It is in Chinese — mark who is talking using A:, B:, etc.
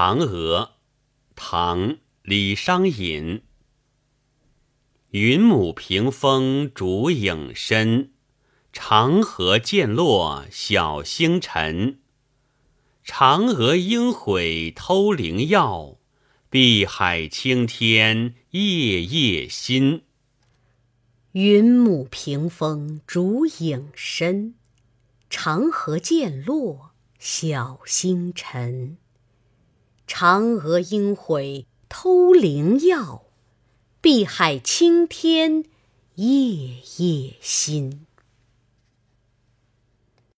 A: 嫦娥，唐·李商隐。云母屏风烛影深，长河渐落晓星沉。嫦娥应悔偷灵药，碧海青天夜夜心。
B: 云母屏风烛影深，长河渐落晓星沉。嫦娥应悔偷灵药，碧海青天夜夜心。